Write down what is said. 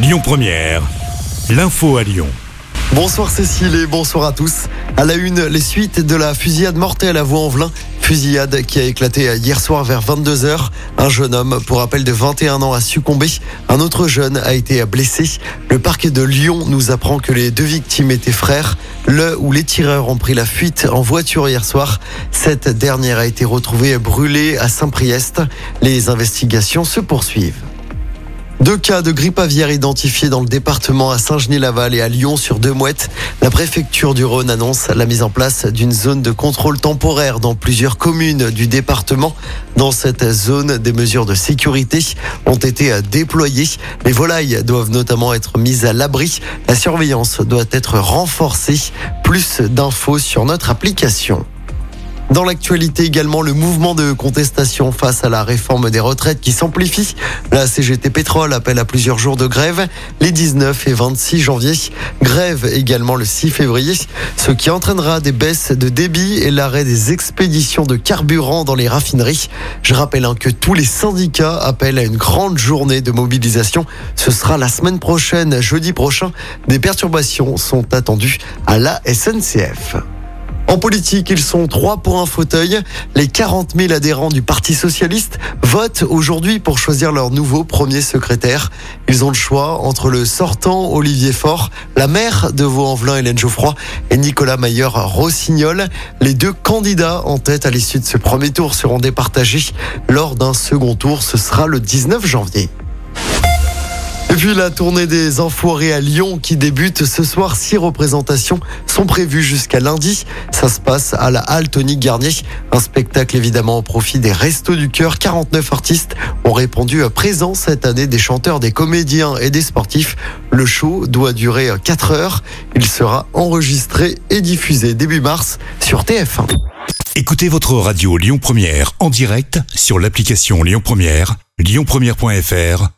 Lyon Première, l'info à Lyon. Bonsoir Cécile et bonsoir à tous. À la une, les suites de la fusillade mortelle à Vaux-en-Velin. Fusillade qui a éclaté hier soir vers 22h. Un jeune homme, pour rappel de 21 ans, a succombé. Un autre jeune a été blessé. Le parquet de Lyon nous apprend que les deux victimes étaient frères. Le ou les tireurs ont pris la fuite en voiture hier soir. Cette dernière a été retrouvée brûlée à Saint-Priest. Les investigations se poursuivent. Deux cas de grippe aviaire identifiés dans le département à Saint-Genis-Laval et à Lyon sur deux mouettes. La préfecture du Rhône annonce la mise en place d'une zone de contrôle temporaire dans plusieurs communes du département. Dans cette zone, des mesures de sécurité ont été déployées. Les volailles doivent notamment être mises à l'abri. La surveillance doit être renforcée. Plus d'infos sur notre application. Dans l'actualité également, le mouvement de contestation face à la réforme des retraites qui s'amplifie. La CGT Pétrole appelle à plusieurs jours de grève les 19 et 26 janvier. Grève également le 6 février, ce qui entraînera des baisses de débit et l'arrêt des expéditions de carburant dans les raffineries. Je rappelle hein, que tous les syndicats appellent à une grande journée de mobilisation. Ce sera la semaine prochaine, jeudi prochain. Des perturbations sont attendues à la SNCF. En politique, ils sont trois pour un fauteuil. Les 40 000 adhérents du Parti socialiste votent aujourd'hui pour choisir leur nouveau premier secrétaire. Ils ont le choix entre le sortant Olivier Faure, la maire de Vaux-en-Velin Hélène Geoffroy et Nicolas Mayer Rossignol. Les deux candidats en tête à l'issue de ce premier tour seront départagés lors d'un second tour. Ce sera le 19 janvier. Puis la tournée des Enfoirés à Lyon qui débute ce soir. Six représentations sont prévues jusqu'à lundi. Ça se passe à la halle Tony Garnier. Un spectacle évidemment au profit des Restos du Cœur. 49 artistes ont répondu à présent cette année des chanteurs, des comédiens et des sportifs. Le show doit durer 4 heures. Il sera enregistré et diffusé début mars sur TF1. Écoutez votre radio Lyon Première en direct sur l'application Lyon Première, lyonpremière.fr